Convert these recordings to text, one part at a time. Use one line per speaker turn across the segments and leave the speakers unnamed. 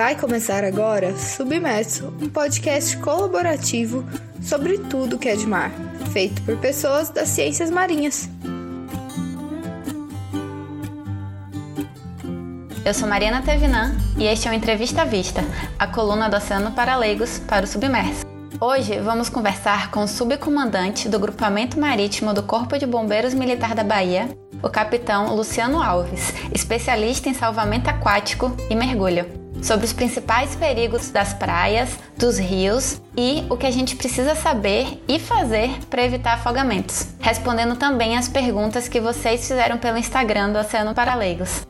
Vai começar agora Submerso, um podcast colaborativo sobre tudo que é de mar, feito por pessoas das ciências marinhas.
Eu sou Mariana Tevinan e este é o Entrevista à Vista, a coluna do Oceano para Leigos para o Submerso. Hoje vamos conversar com o subcomandante do Grupamento Marítimo do Corpo de Bombeiros Militar da Bahia, o capitão Luciano Alves, especialista em salvamento aquático e mergulho sobre os principais perigos das praias, dos rios e o que a gente precisa saber e fazer para evitar afogamentos, respondendo também as perguntas que vocês fizeram pelo Instagram do Oceano Paraleigos.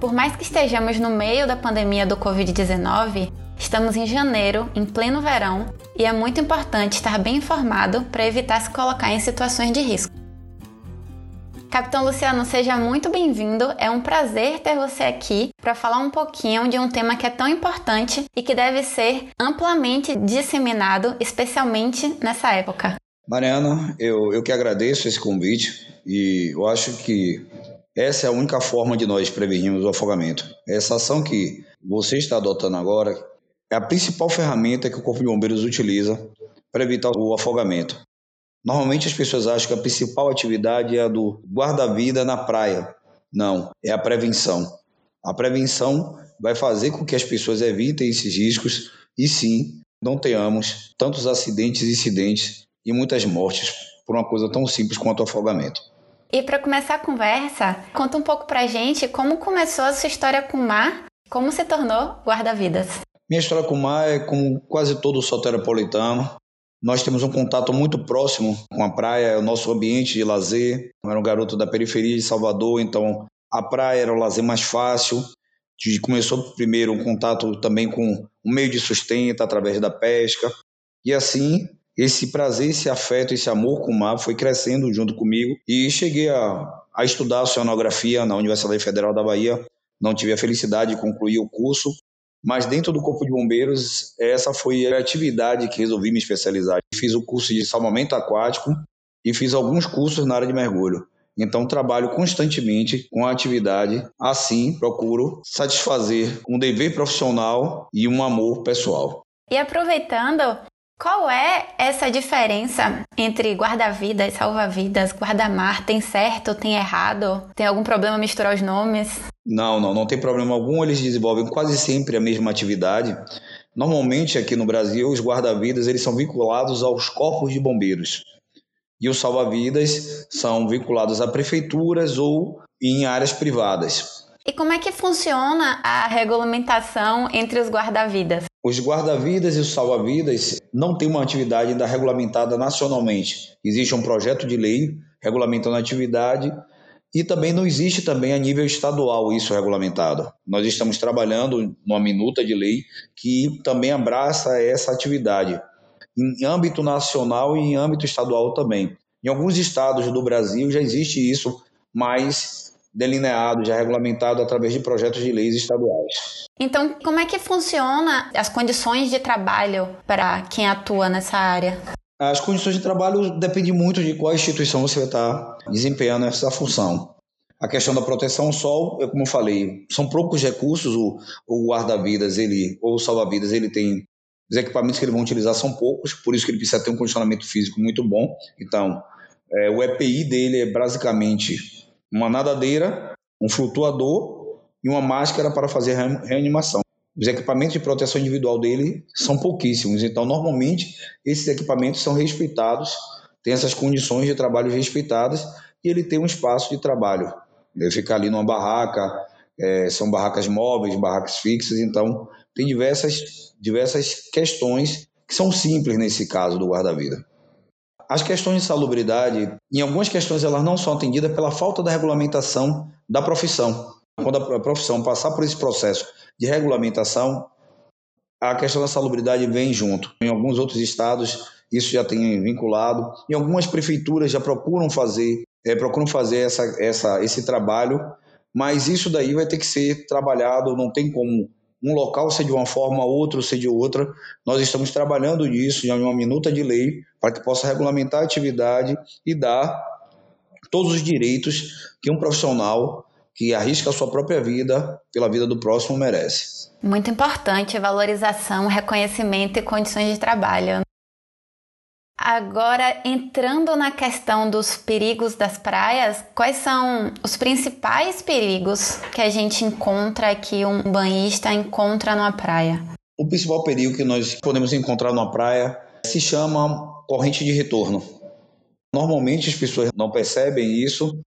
Por mais que estejamos no meio da pandemia do Covid-19, estamos em janeiro, em pleno verão, e é muito importante estar bem informado para evitar se colocar em situações de risco. Capitão Luciano, seja muito bem-vindo. É um prazer ter você aqui para falar um pouquinho de um tema que é tão importante e que deve ser amplamente disseminado, especialmente nessa época.
Mariana, eu, eu que agradeço esse convite e eu acho que essa é a única forma de nós prevenirmos o afogamento. Essa ação que você está adotando agora é a principal ferramenta que o Corpo de Bombeiros utiliza para evitar o afogamento. Normalmente as pessoas acham que a principal atividade é a do guarda-vida na praia. Não, é a prevenção. A prevenção vai fazer com que as pessoas evitem esses riscos e sim, não tenhamos tantos acidentes, incidentes e muitas mortes por uma coisa tão simples quanto o afogamento.
E para começar a conversa, conta um pouco pra gente como começou a sua história com o mar, como se tornou guarda-vidas.
Minha história com o mar é como quase todo soteropolitano. Nós temos um contato muito próximo com a praia, é o nosso ambiente de lazer. Eu era um garoto da periferia de Salvador, então a praia era o lazer mais fácil. Começou primeiro um contato também com o meio de sustento através da pesca. E assim, esse prazer, esse afeto, esse amor com o mar foi crescendo junto comigo. E cheguei a, a estudar oceanografia na Universidade Federal da Bahia. Não tive a felicidade de concluir o curso, mas dentro do Corpo de Bombeiros, essa foi a atividade que resolvi me especializar. Fiz o curso de salvamento aquático e fiz alguns cursos na área de mergulho. Então, trabalho constantemente com a atividade, assim procuro satisfazer um dever profissional e um amor pessoal.
E aproveitando, qual é essa diferença entre guarda-vidas, salva-vidas, guarda-mar? Tem certo, tem errado? Tem algum problema misturar os nomes?
Não, não, não tem problema algum. Eles desenvolvem quase sempre a mesma atividade. Normalmente aqui no Brasil, os guarda-vidas eles são vinculados aos corpos de bombeiros e os salva-vidas são vinculados a prefeituras ou em áreas privadas.
E como é que funciona a regulamentação entre os guarda-vidas?
Os guarda-vidas e os salva-vidas não têm uma atividade ainda regulamentada nacionalmente. Existe um projeto de lei regulamentando a atividade e também não existe também a nível estadual isso regulamentado. Nós estamos trabalhando numa minuta de lei que também abraça essa atividade em âmbito nacional e em âmbito estadual também. Em alguns estados do Brasil já existe isso, mas delineado, já regulamentado através de projetos de leis estaduais.
Então, como é que funciona as condições de trabalho para quem atua nessa área?
As condições de trabalho dependem muito de qual instituição você vai estar desempenhando essa função. A questão da proteção ao sol, eu, como eu falei, são poucos recursos. O, o guarda-vidas, ele ou o salva-vidas, ele tem os equipamentos que ele vai utilizar são poucos, por isso que ele precisa ter um condicionamento físico muito bom. Então, é, o EPI dele é basicamente uma nadadeira, um flutuador e uma máscara para fazer reanimação. Os equipamentos de proteção individual dele são pouquíssimos, então normalmente esses equipamentos são respeitados, tem essas condições de trabalho respeitadas e ele tem um espaço de trabalho. Ele fica ali numa barraca, é, são barracas móveis, barracas fixas, então tem diversas, diversas questões que são simples nesse caso do guarda-vida. As questões de salubridade, em algumas questões, elas não são atendidas pela falta da regulamentação da profissão. Quando a profissão passar por esse processo de regulamentação, a questão da salubridade vem junto. Em alguns outros estados, isso já tem vinculado. Em algumas prefeituras já procuram fazer, é, procuram fazer essa, essa, esse trabalho, mas isso daí vai ter que ser trabalhado, não tem como um local ser de uma forma, outro ser de outra. Nós estamos trabalhando nisso, em uma minuta de lei, para que possa regulamentar a atividade e dar todos os direitos que um profissional que arrisca a sua própria vida pela vida do próximo merece.
Muito importante a valorização, reconhecimento e condições de trabalho. Agora, entrando na questão dos perigos das praias, quais são os principais perigos que a gente encontra que um banhista encontra numa praia?
O principal perigo que nós podemos encontrar numa praia se chama corrente de retorno. Normalmente as pessoas não percebem isso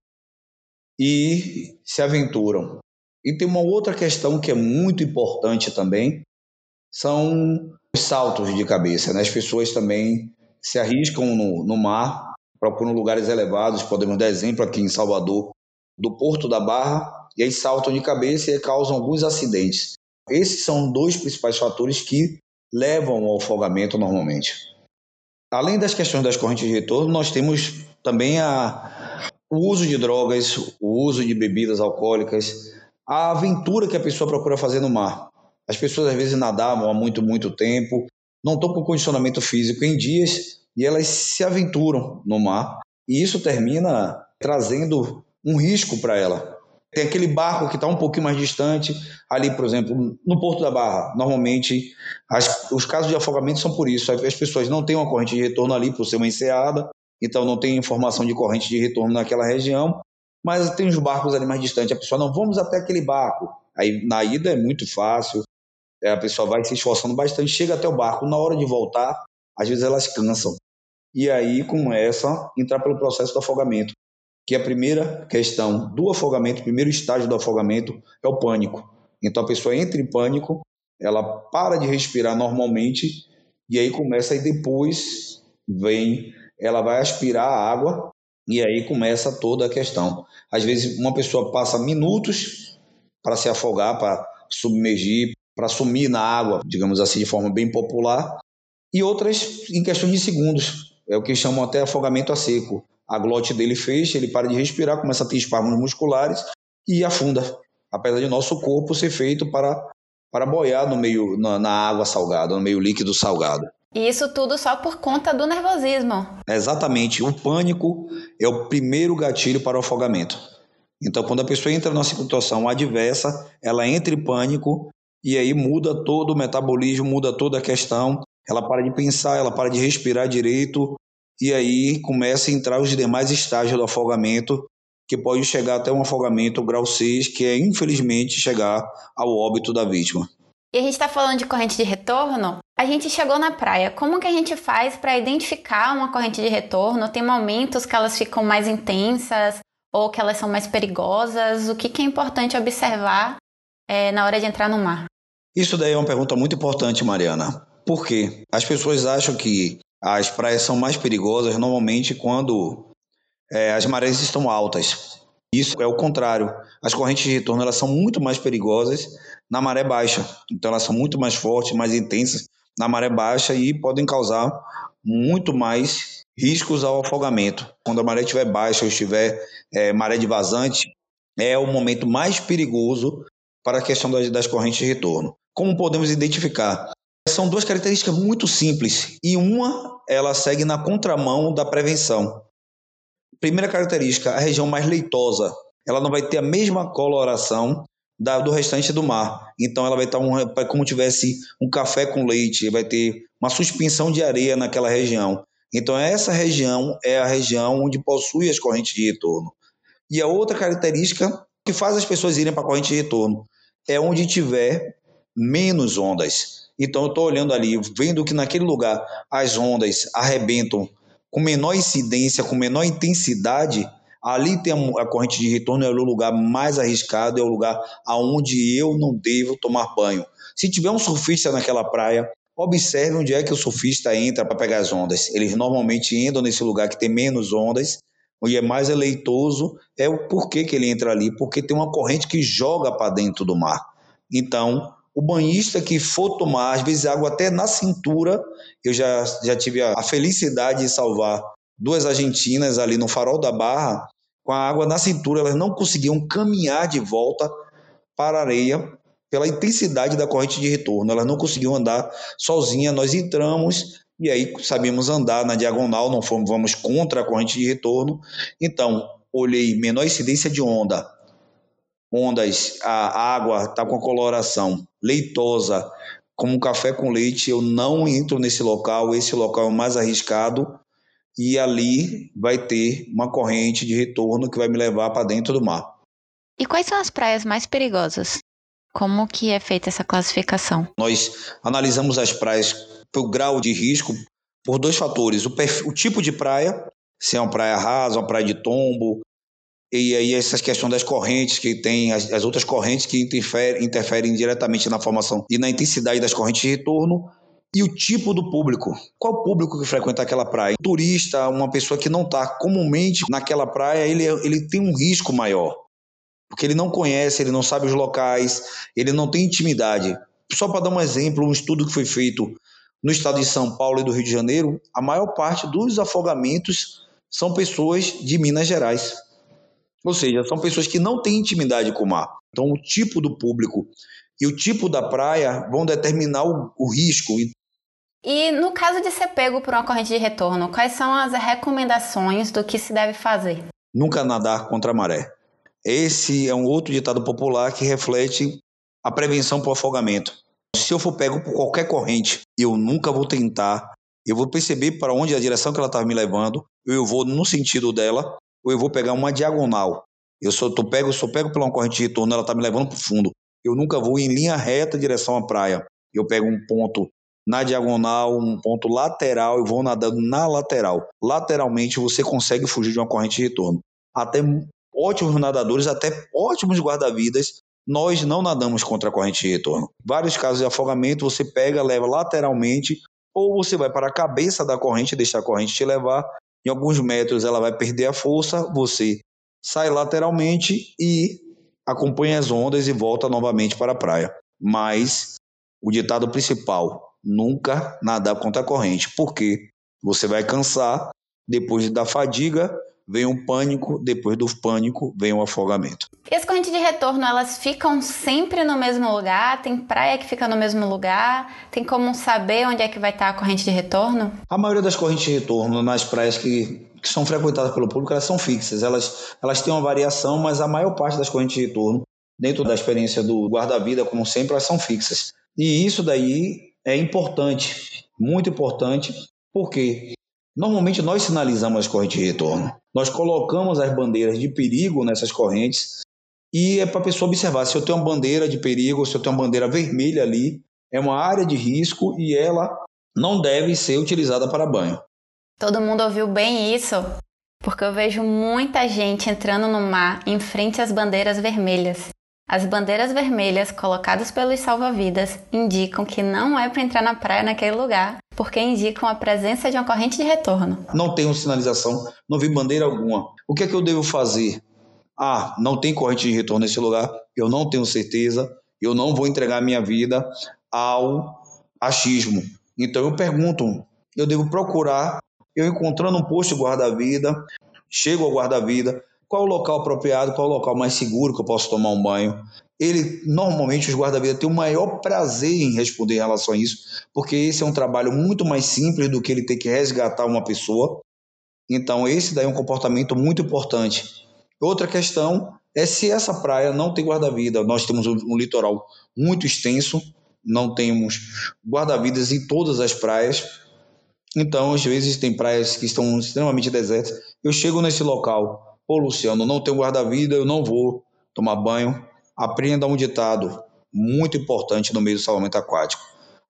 e se aventuram. E tem uma outra questão que é muito importante também, são os saltos de cabeça. Né? As pessoas também se arriscam no, no mar, procuram lugares elevados, podemos dar exemplo aqui em Salvador, do Porto da Barra, e aí saltam de cabeça e causam alguns acidentes. Esses são dois principais fatores que levam ao afogamento normalmente. Além das questões das correntes de retorno, nós temos também a, o uso de drogas, o uso de bebidas alcoólicas, a aventura que a pessoa procura fazer no mar. As pessoas às vezes nadavam há muito, muito tempo, não estão com condicionamento físico em dias e elas se aventuram no mar. E isso termina trazendo um risco para ela. Tem aquele barco que está um pouquinho mais distante, ali, por exemplo, no Porto da Barra. Normalmente, as, os casos de afogamento são por isso. As pessoas não têm uma corrente de retorno ali por ser uma enseada, então não tem informação de corrente de retorno naquela região. Mas tem os barcos ali mais distantes. A pessoa não, vamos até aquele barco. Aí na ida é muito fácil, a pessoa vai se esforçando bastante, chega até o barco, na hora de voltar, às vezes elas cansam. E aí começa entrar pelo processo do afogamento, que a primeira questão do afogamento, o primeiro estágio do afogamento é o pânico. Então a pessoa entra em pânico, ela para de respirar normalmente e aí começa e depois vem, ela vai aspirar a água e aí começa toda a questão. Às vezes uma pessoa passa minutos para se afogar, para submergir, para sumir na água, digamos assim, de forma bem popular, e outras em questão de segundos. É o que chamam até afogamento a seco. A glote dele fecha, ele para de respirar, começa a ter espasmos musculares e afunda. Apesar de nosso corpo ser feito para, para boiar no meio na, na água salgada, no meio líquido salgado.
E isso tudo só por conta do nervosismo.
exatamente. O pânico é o primeiro gatilho para o afogamento. Então, quando a pessoa entra numa situação adversa, ela entra em pânico e aí muda todo o metabolismo, muda toda a questão. Ela para de pensar, ela para de respirar direito, e aí começa a entrar os demais estágios do afogamento, que pode chegar até um afogamento grau 6, que é infelizmente chegar ao óbito da vítima.
E a gente está falando de corrente de retorno. A gente chegou na praia. Como que a gente faz para identificar uma corrente de retorno? Tem momentos que elas ficam mais intensas ou que elas são mais perigosas? O que, que é importante observar é, na hora de entrar no mar?
Isso daí é uma pergunta muito importante, Mariana. Por quê? As pessoas acham que as praias são mais perigosas normalmente quando é, as marés estão altas. Isso é o contrário. As correntes de retorno elas são muito mais perigosas na maré baixa. Então elas são muito mais fortes, mais intensas na maré baixa e podem causar muito mais riscos ao afogamento. Quando a maré estiver baixa ou estiver é, maré de vazante, é o momento mais perigoso para a questão das, das correntes de retorno. Como podemos identificar? São duas características muito simples e uma ela segue na contramão da prevenção. Primeira característica, a região mais leitosa, ela não vai ter a mesma coloração da, do restante do mar. Então ela vai estar um, como tivesse um café com leite, vai ter uma suspensão de areia naquela região. Então essa região é a região onde possui as correntes de retorno. E a outra característica que faz as pessoas irem para a corrente de retorno é onde tiver menos ondas. Então eu estou olhando ali, vendo que naquele lugar as ondas arrebentam com menor incidência, com menor intensidade, ali tem a corrente de retorno, é o lugar mais arriscado, é o lugar aonde eu não devo tomar banho. Se tiver um surfista naquela praia, observe onde é que o surfista entra para pegar as ondas. Eles normalmente entram nesse lugar que tem menos ondas e é mais eleitoso, é o porquê que ele entra ali, porque tem uma corrente que joga para dentro do mar. Então, o banhista que for tomar, às vezes água até na cintura, eu já, já tive a, a felicidade de salvar duas argentinas ali no farol da barra, com a água na cintura, elas não conseguiam caminhar de volta para a areia pela intensidade da corrente de retorno, elas não conseguiam andar sozinhas, nós entramos e aí sabíamos andar na diagonal, não fomos vamos contra a corrente de retorno. Então, olhei menor incidência de onda, ondas, a água está com a coloração leitosa, como um café com leite, eu não entro nesse local, esse local é o mais arriscado e ali vai ter uma corrente de retorno que vai me levar para dentro do mar.
E quais são as praias mais perigosas? Como que é feita essa classificação?
Nós analisamos as praias pelo grau de risco por dois fatores: o, perfil, o tipo de praia, se é uma praia rasa, uma praia de tombo, e aí essas questões das correntes que tem, as, as outras correntes que interferem, interferem diretamente na formação e na intensidade das correntes de retorno, e o tipo do público. Qual o público que frequenta aquela praia? Um turista, uma pessoa que não está comumente naquela praia, ele, ele tem um risco maior. Porque ele não conhece, ele não sabe os locais, ele não tem intimidade. Só para dar um exemplo, um estudo que foi feito no estado de São Paulo e do Rio de Janeiro, a maior parte dos afogamentos são pessoas de Minas Gerais. Ou seja, são pessoas que não têm intimidade com o mar. Então, o tipo do público e o tipo da praia vão determinar o, o risco.
E no caso de ser pego por uma corrente de retorno, quais são as recomendações do que se deve fazer?
Nunca nadar contra a maré. Esse é um outro ditado popular que reflete a prevenção para o afogamento. Se eu for pego por qualquer corrente, eu nunca vou tentar, eu vou perceber para onde a direção que ela estava me levando, eu vou no sentido dela, ou eu vou pegar uma diagonal. Eu sou, tô pego, sou pego uma corrente de retorno, ela está me levando para o fundo. Eu nunca vou em linha reta em direção à praia. Eu pego um ponto na diagonal, um ponto lateral e vou nadando na lateral. Lateralmente você consegue fugir de uma corrente de retorno. Até ótimos nadadores, até ótimos guarda-vidas, nós não nadamos contra a corrente de retorno. Vários casos de afogamento você pega, leva lateralmente, ou você vai para a cabeça da corrente, deixa a corrente te levar. Em alguns metros ela vai perder a força, você sai lateralmente e acompanha as ondas e volta novamente para a praia. Mas o ditado principal, nunca nadar contra a corrente, porque você vai cansar, depois da fadiga vem um pânico, depois do pânico vem o um afogamento.
E as correntes de retorno, elas ficam sempre no mesmo lugar? Tem praia que fica no mesmo lugar? Tem como saber onde é que vai estar a corrente de retorno?
A maioria das correntes de retorno nas praias que, que são frequentadas pelo público, elas são fixas. Elas, elas têm uma variação, mas a maior parte das correntes de retorno, dentro da experiência do guarda-vida, como sempre, elas são fixas. E isso daí é importante, muito importante, porque Normalmente nós sinalizamos as correntes de retorno. Nós colocamos as bandeiras de perigo nessas correntes e é para a pessoa observar se eu tenho uma bandeira de perigo, se eu tenho uma bandeira vermelha ali, é uma área de risco e ela não deve ser utilizada para banho.
Todo mundo ouviu bem isso? Porque eu vejo muita gente entrando no mar em frente às bandeiras vermelhas. As bandeiras vermelhas colocadas pelos salva-vidas indicam que não é para entrar na praia naquele lugar, porque indicam a presença de uma corrente de retorno.
Não tenho sinalização, não vi bandeira alguma. O que é que eu devo fazer? Ah, não tem corrente de retorno nesse lugar, eu não tenho certeza, eu não vou entregar minha vida ao achismo. Então eu pergunto, eu devo procurar, eu encontrando um posto guarda-vida, chego ao guarda-vida, qual o local apropriado, qual o local mais seguro que eu posso tomar um banho. Ele, normalmente, os guarda-vida têm o maior prazer em responder em relação a isso, porque esse é um trabalho muito mais simples do que ele ter que resgatar uma pessoa. Então, esse daí é um comportamento muito importante. Outra questão é se essa praia não tem guarda-vida. Nós temos um litoral muito extenso, não temos guarda-vidas em todas as praias. Então, às vezes, tem praias que estão extremamente desertas. Eu chego nesse local, Pô, Luciano, não tenho guarda-vida, eu não vou tomar banho. Aprenda um ditado muito importante no meio do salvamento aquático.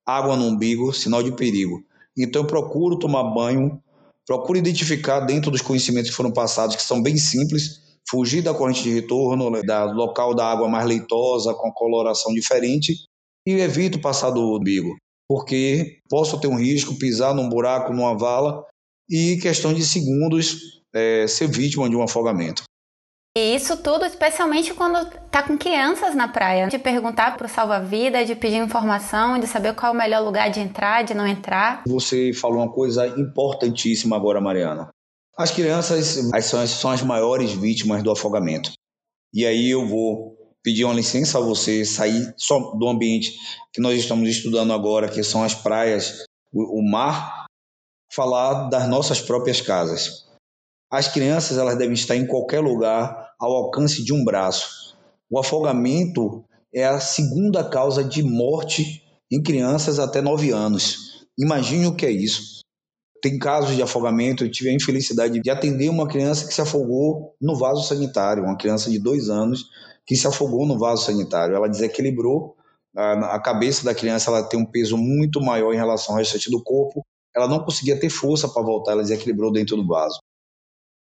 Água no umbigo, sinal de perigo. Então eu procuro tomar banho, procuro identificar dentro dos conhecimentos que foram passados, que são bem simples, fugir da corrente de retorno, da local da água mais leitosa, com coloração diferente, e evito passar do umbigo, porque posso ter um risco, pisar num buraco, numa vala, e questão de segundos é, ser vítima de um afogamento.
E isso tudo, especialmente quando tá com crianças na praia. De perguntar pro salva-vida, de pedir informação, de saber qual é o melhor lugar de entrar, de não entrar.
Você falou uma coisa importantíssima agora, Mariana. As crianças são, são as maiores vítimas do afogamento. E aí eu vou pedir uma licença a você sair só do ambiente que nós estamos estudando agora, que são as praias, o, o mar, falar das nossas próprias casas. As crianças elas devem estar em qualquer lugar ao alcance de um braço. O afogamento é a segunda causa de morte em crianças até 9 anos. Imagine o que é isso. Tem casos de afogamento, eu tive a infelicidade de atender uma criança que se afogou no vaso sanitário, uma criança de dois anos que se afogou no vaso sanitário. Ela desequilibrou, a, a cabeça da criança ela tem um peso muito maior em relação ao restante do corpo, ela não conseguia ter força para voltar, ela desequilibrou dentro do vaso.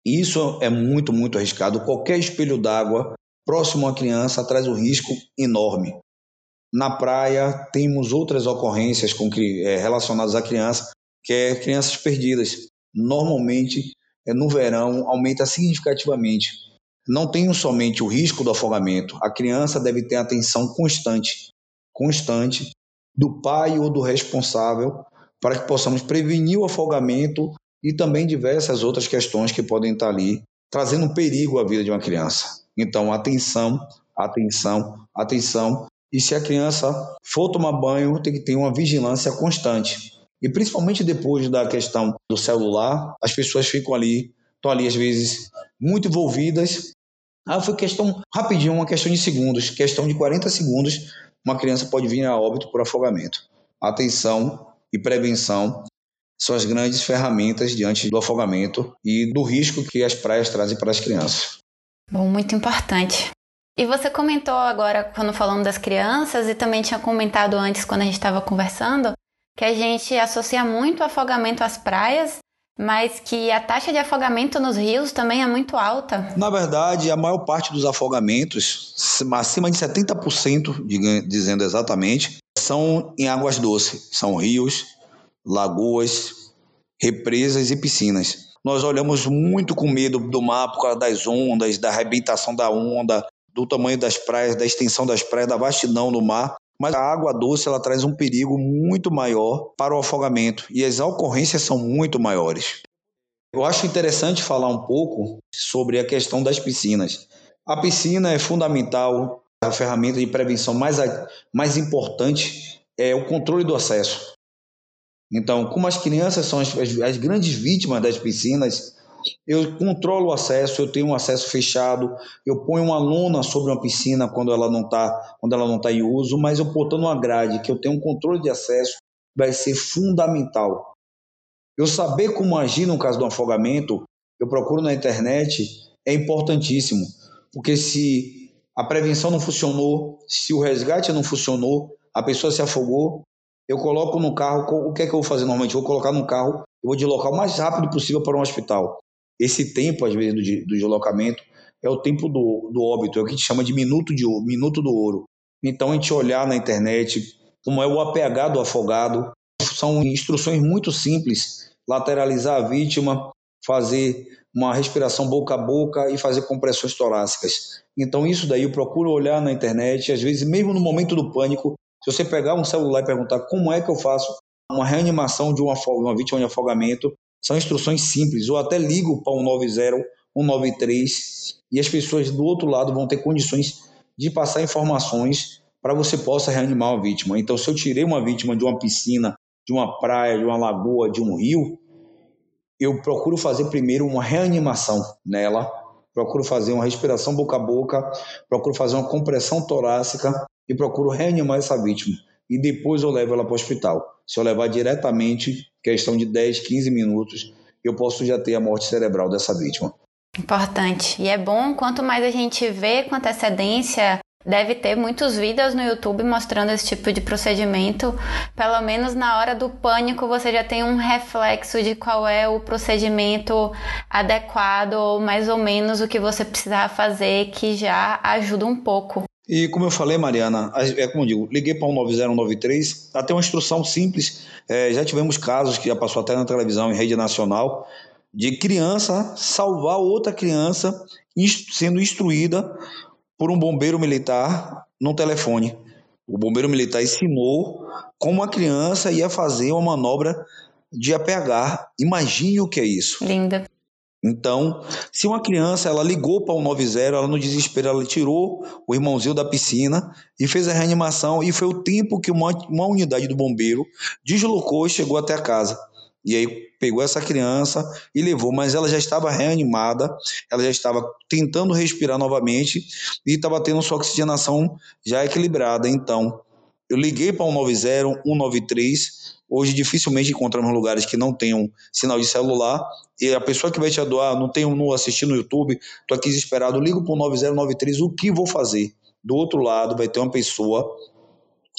Isso é muito, muito arriscado. Qualquer espelho d'água próximo à criança traz um risco enorme. Na praia, temos outras ocorrências com, é, relacionadas à criança, que é crianças perdidas. Normalmente, é, no verão, aumenta significativamente. Não tem somente o risco do afogamento, a criança deve ter atenção constante, constante do pai ou do responsável para que possamos prevenir o afogamento e também diversas outras questões que podem estar ali trazendo perigo à vida de uma criança. Então, atenção, atenção, atenção. E se a criança for tomar banho, tem que ter uma vigilância constante. E principalmente depois da questão do celular, as pessoas ficam ali, estão ali às vezes muito envolvidas. Ah, foi questão rapidinho, uma questão de segundos, questão de 40 segundos, uma criança pode vir a óbito por afogamento. Atenção e prevenção são as grandes ferramentas diante do afogamento e do risco que as praias trazem para as crianças.
Bom, muito importante. E você comentou agora, quando falando das crianças, e também tinha comentado antes, quando a gente estava conversando, que a gente associa muito o afogamento às praias, mas que a taxa de afogamento nos rios também é muito alta.
Na verdade, a maior parte dos afogamentos, acima de 70%, dizendo exatamente, são em águas doces, são rios, lagoas, represas e piscinas. Nós olhamos muito com medo do mar por causa das ondas, da arrebentação da onda, do tamanho das praias, da extensão das praias, da vastidão do mar. Mas a água doce ela traz um perigo muito maior para o afogamento e as ocorrências são muito maiores. Eu acho interessante falar um pouco sobre a questão das piscinas. A piscina é fundamental, a ferramenta de prevenção mais, mais importante é o controle do acesso. Então, como as crianças são as, as, as grandes vítimas das piscinas, eu controlo o acesso, eu tenho um acesso fechado, eu ponho uma lona sobre uma piscina quando ela não está quando ela não tá em uso, mas eu botando uma grade que eu tenho um controle de acesso vai ser fundamental. Eu saber como agir no caso do afogamento, eu procuro na internet, é importantíssimo, porque se a prevenção não funcionou, se o resgate não funcionou, a pessoa se afogou, eu coloco no carro, o que é que eu vou fazer normalmente? Vou colocar no carro, eu vou deslocar o mais rápido possível para um hospital. Esse tempo, às vezes, do, do deslocamento é o tempo do, do óbito, é o que a gente chama de minuto, de minuto do ouro. Então, a gente olhar na internet como é o APH do afogado, são instruções muito simples, lateralizar a vítima, fazer uma respiração boca a boca e fazer compressões torácicas. Então, isso daí eu procuro olhar na internet, às vezes, mesmo no momento do pânico, se você pegar um celular e perguntar como é que eu faço uma reanimação de uma, uma vítima de afogamento, são instruções simples. Ou até ligo para 190, 193 e as pessoas do outro lado vão ter condições de passar informações para você possa reanimar uma vítima. Então, se eu tirei uma vítima de uma piscina, de uma praia, de uma lagoa, de um rio, eu procuro fazer primeiro uma reanimação nela, procuro fazer uma respiração boca a boca, procuro fazer uma compressão torácica e procuro reanimar essa vítima. E depois eu levo ela para o hospital. Se eu levar diretamente, questão de 10, 15 minutos, eu posso já ter a morte cerebral dessa vítima.
Importante. E é bom, quanto mais a gente vê com antecedência, deve ter muitos vídeos no YouTube mostrando esse tipo de procedimento. Pelo menos na hora do pânico você já tem um reflexo de qual é o procedimento adequado ou mais ou menos o que você precisar fazer, que já ajuda um pouco.
E como eu falei, Mariana, é como eu digo, liguei para 190, 193, até uma instrução simples. É, já tivemos casos que já passou até na televisão, em rede nacional, de criança salvar outra criança sendo instruída por um bombeiro militar no telefone. O bombeiro militar ensinou como a criança ia fazer uma manobra de APH. Imagine o que é isso.
Linda.
Então, se uma criança ela ligou para o 90, ela no desespero ela tirou o irmãozinho da piscina e fez a reanimação e foi o tempo que uma, uma unidade do bombeiro deslocou e chegou até a casa. E aí pegou essa criança e levou, mas ela já estava reanimada, ela já estava tentando respirar novamente e estava tendo sua oxigenação já equilibrada. Então, eu liguei para 190, 193. Hoje dificilmente encontramos lugares que não tenham sinal de celular. E a pessoa que vai te doar, não tem um assistir no YouTube, estou aqui desesperado, ligo para o 9093, o que vou fazer? Do outro lado vai ter uma pessoa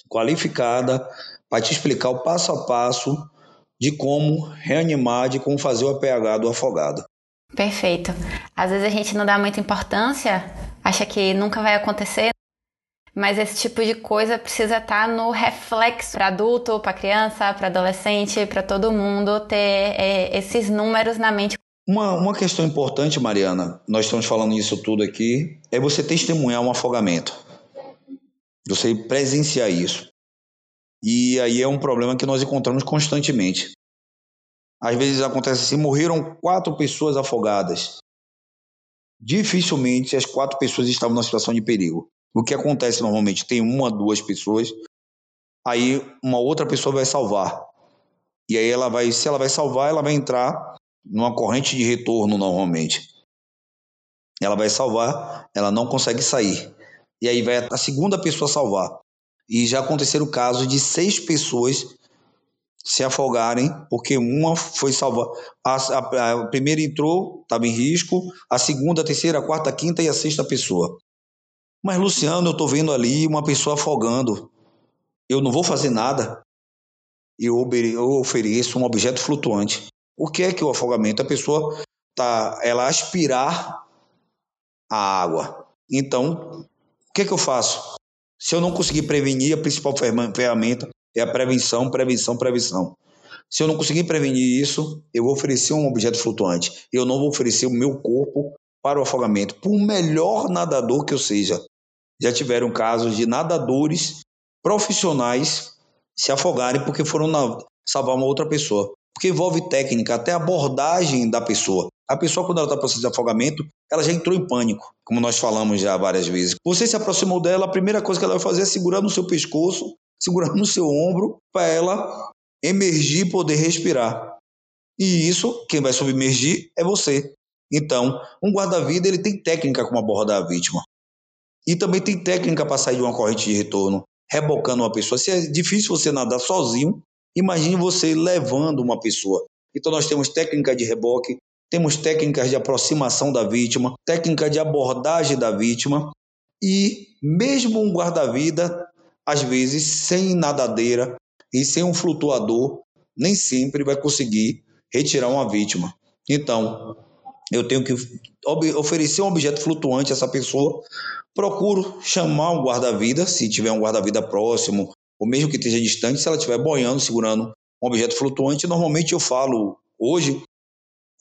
qualificada para te explicar o passo a passo de como reanimar, de como fazer o APH do afogado.
Perfeito. Às vezes a gente não dá muita importância, acha que nunca vai acontecer, mas esse tipo de coisa precisa estar tá no reflexo para adulto, para criança, para adolescente, para todo mundo ter é, esses números na mente.
Uma, uma questão importante, Mariana, nós estamos falando isso tudo aqui, é você testemunhar um afogamento. Você presenciar isso. E aí é um problema que nós encontramos constantemente. Às vezes acontece assim: morreram quatro pessoas afogadas. Dificilmente as quatro pessoas estavam numa situação de perigo. O que acontece normalmente? Tem uma, duas pessoas, aí uma outra pessoa vai salvar. E aí ela vai, se ela vai salvar, ela vai entrar numa corrente de retorno normalmente. Ela vai salvar, ela não consegue sair. E aí vai a segunda pessoa salvar. E já aconteceram casos de seis pessoas se afogarem, porque uma foi salva. A, a, a primeira entrou, estava em risco, a segunda, a terceira, a quarta, a quinta e a sexta pessoa. Mas, Luciano, eu estou vendo ali uma pessoa afogando. Eu não vou fazer nada. Eu, eu ofereço um objeto flutuante. O que é que o afogamento? A pessoa tá, ela aspirar a água. Então, o que é que eu faço? Se eu não conseguir prevenir, a principal ferramenta é a prevenção, prevenção, prevenção. Se eu não conseguir prevenir isso, eu vou oferecer um objeto flutuante. Eu não vou oferecer o meu corpo para o afogamento, por melhor nadador que eu seja. Já tiveram casos de nadadores profissionais se afogarem porque foram salvar uma outra pessoa. Porque envolve técnica, até abordagem da pessoa. A pessoa, quando ela está processo de afogamento, ela já entrou em pânico, como nós falamos já várias vezes. Você se aproximou dela, a primeira coisa que ela vai fazer é segurar no seu pescoço, segurar no seu ombro, para ela emergir e poder respirar. E isso, quem vai submergir é você. Então, um guarda-vida ele tem técnica como abordar a vítima. E também tem técnica para sair de uma corrente de retorno, rebocando uma pessoa. Se é difícil você nadar sozinho, imagine você levando uma pessoa. Então, nós temos técnica de reboque, temos técnicas de aproximação da vítima, técnica de abordagem da vítima e mesmo um guarda-vida, às vezes sem nadadeira e sem um flutuador, nem sempre vai conseguir retirar uma vítima. Então, eu tenho que oferecer um objeto flutuante a essa pessoa. Procuro chamar um guarda-vida, se tiver um guarda-vida próximo, ou mesmo que esteja distante, se ela estiver boiando, segurando um objeto flutuante, normalmente eu falo hoje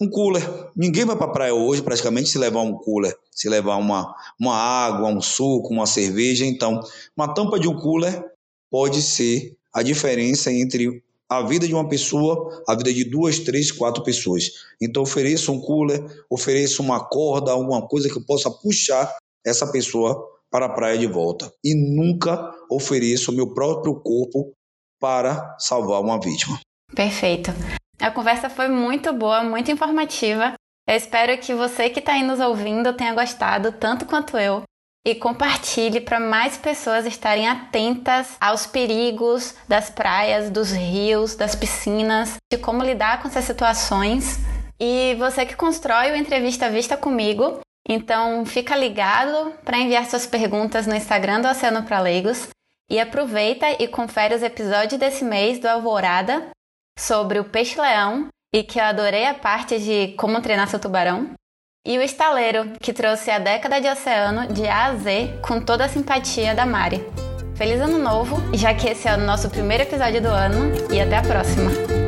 um cooler. Ninguém vai para a praia hoje praticamente se levar um cooler, se levar uma, uma água, um suco, uma cerveja. Então, uma tampa de um cooler pode ser a diferença entre a vida de uma pessoa, a vida de duas, três, quatro pessoas. Então, ofereça um cooler, ofereça uma corda, alguma coisa que possa puxar essa pessoa para a praia de volta. E nunca ofereça o meu próprio corpo para salvar uma vítima.
Perfeito. A conversa foi muito boa, muito informativa. Eu espero que você que está aí nos ouvindo tenha gostado tanto quanto eu e compartilhe para mais pessoas estarem atentas aos perigos das praias, dos rios, das piscinas, de como lidar com essas situações. E você que constrói o Entrevista Vista comigo, então fica ligado para enviar suas perguntas no Instagram do Oceano para Leigos e aproveita e confere os episódios desse mês do Alvorada sobre o peixe-leão e que eu adorei a parte de como treinar seu tubarão. E o estaleiro, que trouxe a década de oceano de A a Z com toda a simpatia da Mari. Feliz Ano Novo, já que esse é o nosso primeiro episódio do ano, e até a próxima!